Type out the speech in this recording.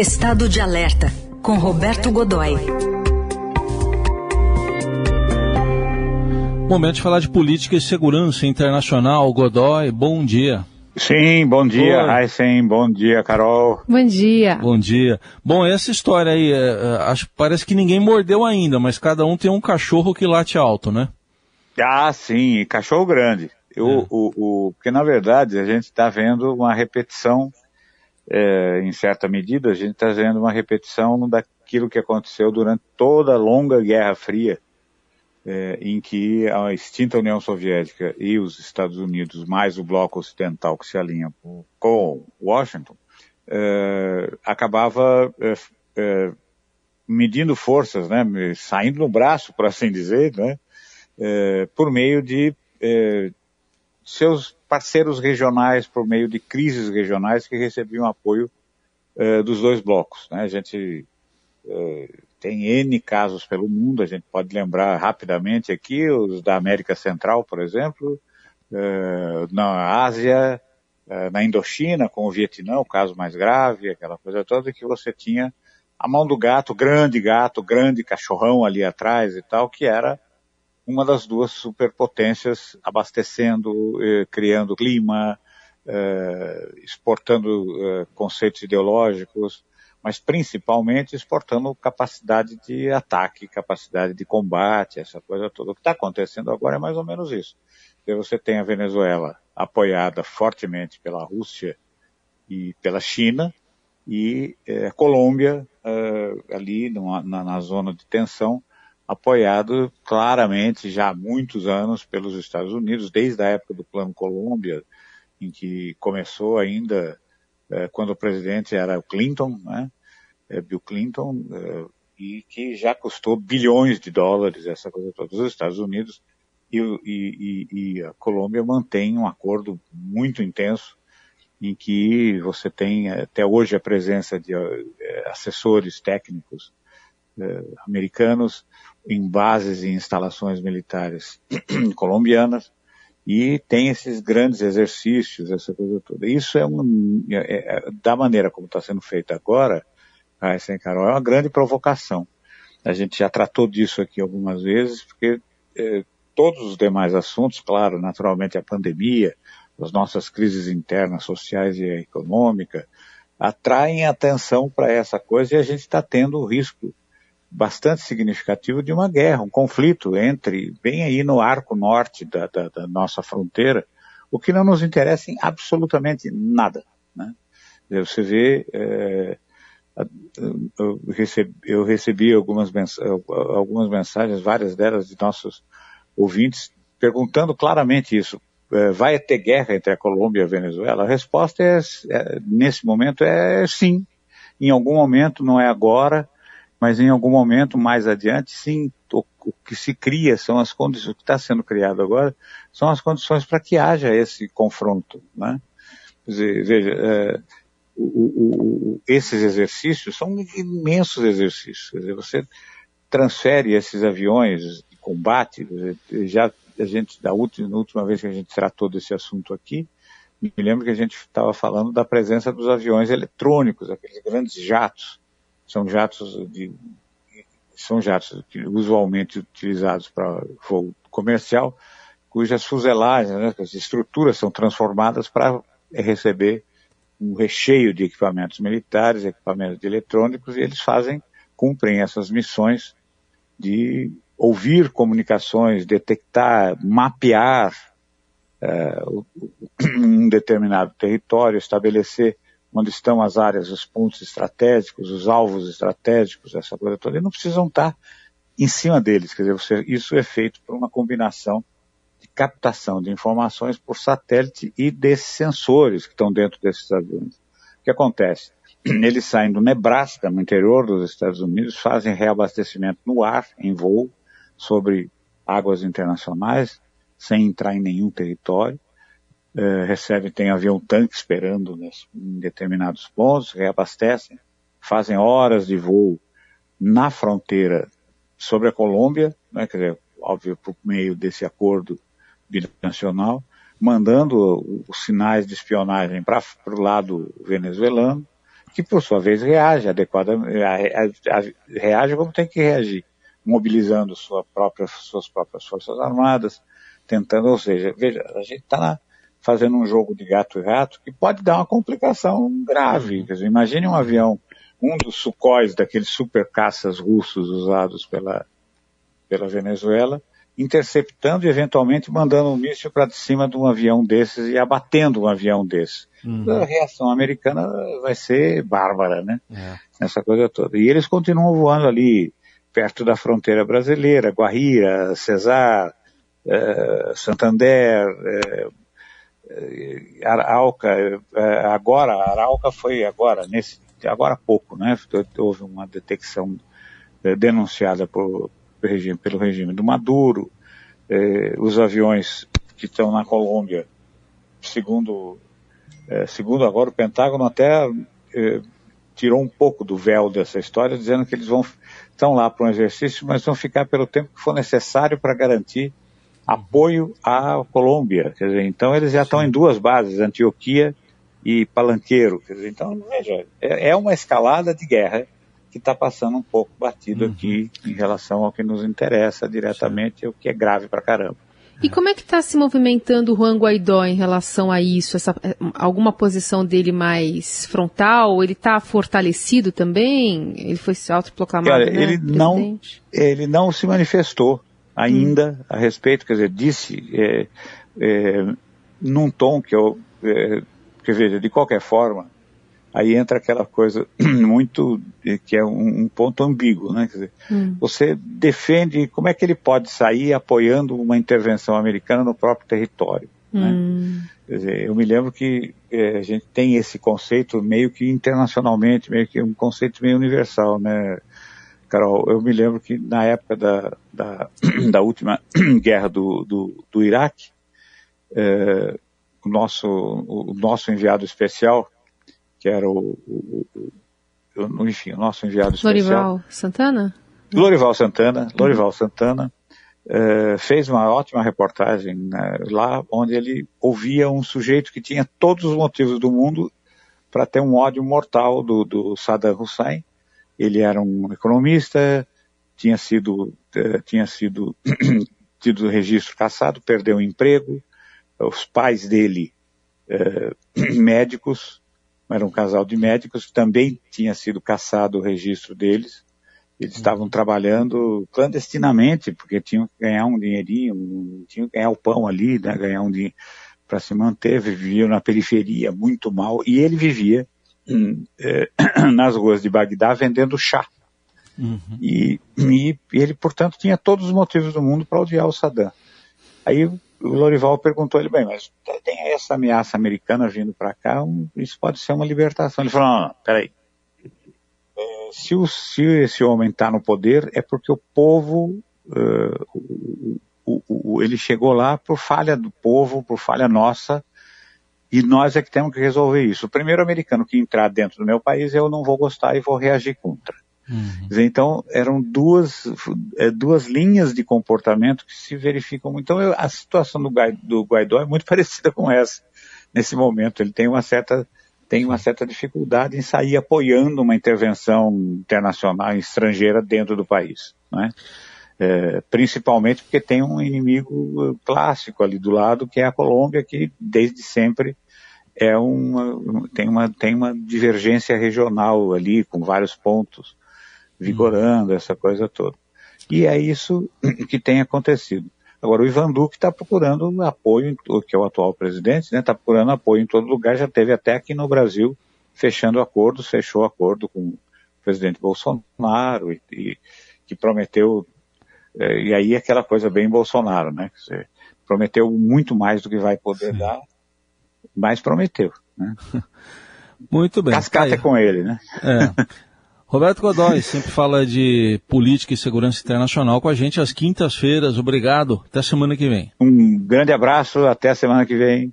Estado de Alerta, com Roberto Godoy. Momento de falar de política e segurança internacional. Godoy, bom dia. Sim, bom dia, Heisen, bom dia, Carol. Bom dia. Bom dia. Bom, essa história aí, é, é, acho, parece que ninguém mordeu ainda, mas cada um tem um cachorro que late alto, né? Ah, sim, cachorro grande. Eu, é. o, o, porque, na verdade, a gente está vendo uma repetição, é, em certa medida, a gente está vendo uma repetição daquilo que aconteceu durante toda a longa Guerra Fria, é, em que a extinta União Soviética e os Estados Unidos, mais o bloco ocidental que se alinha com Washington, é, acabava é, é, medindo forças, né, saindo no braço, por assim dizer, né, é, por meio de seus parceiros regionais, por meio de crises regionais que recebiam apoio dos dois blocos. Né. A gente tem N casos pelo mundo, a gente pode lembrar rapidamente aqui, os da América Central, por exemplo, uh, na Ásia, na Indochina, com o Vietnã, o caso mais grave, aquela coisa toda, que você tinha a mão do gato, grande gato, grande cachorrão ali atrás e tal, que era uma das duas superpotências abastecendo, eh, criando clima, eh, exportando eh, conceitos ideológicos, mas principalmente exportando capacidade de ataque, capacidade de combate, essa coisa toda. O que está acontecendo agora é mais ou menos isso. Você tem a Venezuela apoiada fortemente pela Rússia e pela China, e a Colômbia ali na, na, zona de tensão, apoiado claramente já há muitos anos pelos Estados Unidos, desde a época do Plano Colômbia, em que começou ainda é, quando o presidente era o Clinton, né? É, Bill Clinton, é, e que já custou bilhões de dólares, essa coisa toda. Os Estados Unidos e, e, e, a Colômbia mantêm um acordo muito intenso em que você tem até hoje a presença de assessores técnicos americanos em bases e instalações militares colombianas e tem esses grandes exercícios, essa coisa toda. Isso é, um, é, é da maneira como está sendo feito agora, a ah, Carol, é uma grande provocação. A gente já tratou disso aqui algumas vezes, porque é, todos os demais assuntos, claro, naturalmente a pandemia, as nossas crises internas, sociais e econômicas, atraem atenção para essa coisa e a gente está tendo o risco bastante significativo de uma guerra, um conflito entre, bem aí no arco norte da, da, da nossa fronteira, o que não nos interessa em absolutamente nada. Né? Você vê, é, eu, recebi, eu recebi algumas, algumas mensagens, várias delas de nossos ouvintes, perguntando claramente isso. É, vai ter guerra entre a Colômbia e a Venezuela? A resposta é, é nesse momento é sim. Em algum momento, não é agora, mas em algum momento mais adiante, sim, o, que se cria são as condições, o que está sendo criado agora, são as condições para que haja esse confronto, né? Quer dizer, veja, é, o, o, esses exercícios são imensos exercícios, quer dizer, você transfere esses aviões de combate, já a gente, da última, na última vez que a gente tratou desse assunto aqui, me lembro que a gente estava falando da presença dos aviões eletrônicos, aqueles grandes jatos, são jatos de são jatos usualmente utilizados para voo comercial, cujas fuselagens, né, as estruturas são transformadas para receber um recheio de equipamentos militares, equipamentos de eletrônicos, e eles fazem, cumprem essas missões de ouvir comunicações, detectar, mapear uh, um determinado território, estabelecer onde estão as áreas, os pontos estratégicos, os alvos estratégicos, essa coisa toda, e não precisam estar em cima deles. Quer dizer, você, isso é feito por uma combinação de captação de informações por satélite e desses sensores que estão dentro desses aviões. O que acontece? Eles saem do Nebraska, no interior dos Estados Unidos, fazem reabastecimento no ar, em voo, sobre águas internacionais, sem entrar em nenhum território, é, recebe, tem avião-tanque esperando né, em determinados pontos, reabastecem, fazem horas de voo na fronteira sobre a Colômbia, né, quer dizer, óbvio, por meio desse acordo binacional, mandando os sinais de espionagem para o lado venezuelano que por sua vez reage adequadamente, reage como tem que reagir, mobilizando sua própria, suas próprias forças armadas, tentando, ou seja, veja, a gente está fazendo um jogo de gato e rato que pode dar uma complicação grave. Dizer, imagine um avião, um dos sucóis daqueles super caças russos usados pela, pela Venezuela, interceptando e eventualmente mandando um míssil para cima de um avião desses e abatendo um avião desse. Uhum. A reação americana vai ser bárbara, né? É. Essa coisa toda. E eles continuam voando ali perto da fronteira brasileira, Guarira, Cesar, eh, Santander, eh Arauca, eh, agora, Arauca foi agora, nesse, agora há pouco, né? Houve uma detecção denunciada por, regime, pelo regime do Maduro, eh, os aviões que estão na Colômbia, segundo, eh, segundo agora o Pentágono até eh, tirou um pouco do véu dessa história, dizendo que eles vão estão lá para um exercício, mas vão ficar pelo tempo que for necessário para garantir apoio à Colômbia. Quer dizer, então eles já estão em duas bases, Antioquia e Palanqueiro. Quer dizer, então, veja, é, é uma escalada de guerra que está passando um pouco batido uhum. aqui em relação ao que nos interessa diretamente, o que é grave para caramba. E como é que está se movimentando o Juan Guaidó em relação a isso? Essa, eh, alguma posição dele mais frontal? Ele está fortalecido também? Ele foi se autoproclamado Cara, né, ele não Ele não se manifestou ainda hum. a respeito, quer dizer, disse é, é, num tom que eu, é, quer ver, de qualquer forma, aí entra aquela coisa muito que é um, um ponto ambíguo, né? Quer dizer, hum. Você defende como é que ele pode sair apoiando uma intervenção americana no próprio território. Né? Hum. Quer dizer, eu me lembro que é, a gente tem esse conceito meio que internacionalmente, meio que um conceito meio universal, né? Carol, eu me lembro que na época da, da, da última guerra do, do, do Iraque, é, o, nosso, o nosso enviado especial, que era o, o, o, enfim, o nosso enviado especial. Lorival Santana? Lorival Santana, Lorival Santana, uh, fez uma ótima reportagem né, lá, onde ele ouvia um sujeito que tinha todos os motivos do mundo para ter um ódio mortal do, do Saddam Hussein. Ele era um economista, tinha sido, uh, tinha sido tido registro caçado, perdeu o emprego, os pais dele, uh, médicos, era um casal de médicos que também tinha sido caçado o registro deles. Eles estavam trabalhando clandestinamente, porque tinham que ganhar um dinheirinho, tinham que ganhar o pão ali, né, ganhar um dinheiro para se manter, viviam na periferia muito mal, e ele vivia hum, nas ruas de Bagdá vendendo chá. Uhum. E, e, ele, portanto, tinha todos os motivos do mundo para odiar o Saddam. Aí o Lorival perguntou ele, bem, mas tem essa ameaça americana vindo para cá, um, isso pode ser uma libertação. Ele falou, não, não peraí. É, se, o, se esse homem está no poder, é porque o povo, uh, o, o, o, ele chegou lá por falha do povo, por falha nossa, e nós é que temos que resolver isso. O primeiro americano que entrar dentro do meu país, eu não vou gostar e vou reagir contra. Uhum. Então, eram duas, é, duas linhas de comportamento que se verificam. Então, eu, a situação do, do Guaidó é muito parecida com essa, nesse momento. Ele tem uma certa, tem uma certa dificuldade em sair apoiando uma intervenção internacional, estrangeira, dentro do país. Né? É, principalmente porque tem um inimigo clássico ali do lado, que é a Colômbia, que desde sempre é uma, tem, uma, tem uma divergência regional ali, com vários pontos vigorando, essa coisa toda. E é isso que tem acontecido. Agora, o Ivan Duque está procurando apoio, que é o atual presidente, está né, tá procurando apoio em todo lugar, já teve até aqui no Brasil, fechando acordos, fechou acordo com o presidente Bolsonaro, e, e que prometeu, e aí aquela coisa bem Bolsonaro, né? Dizer, prometeu muito mais do que vai poder Sim. dar, mas prometeu, né? Muito bem. Cascata é com ele, né? É. Roberto Godoy sempre fala de política e segurança internacional com a gente às quintas-feiras. Obrigado. Até semana que vem. Um grande abraço. Até a semana que vem.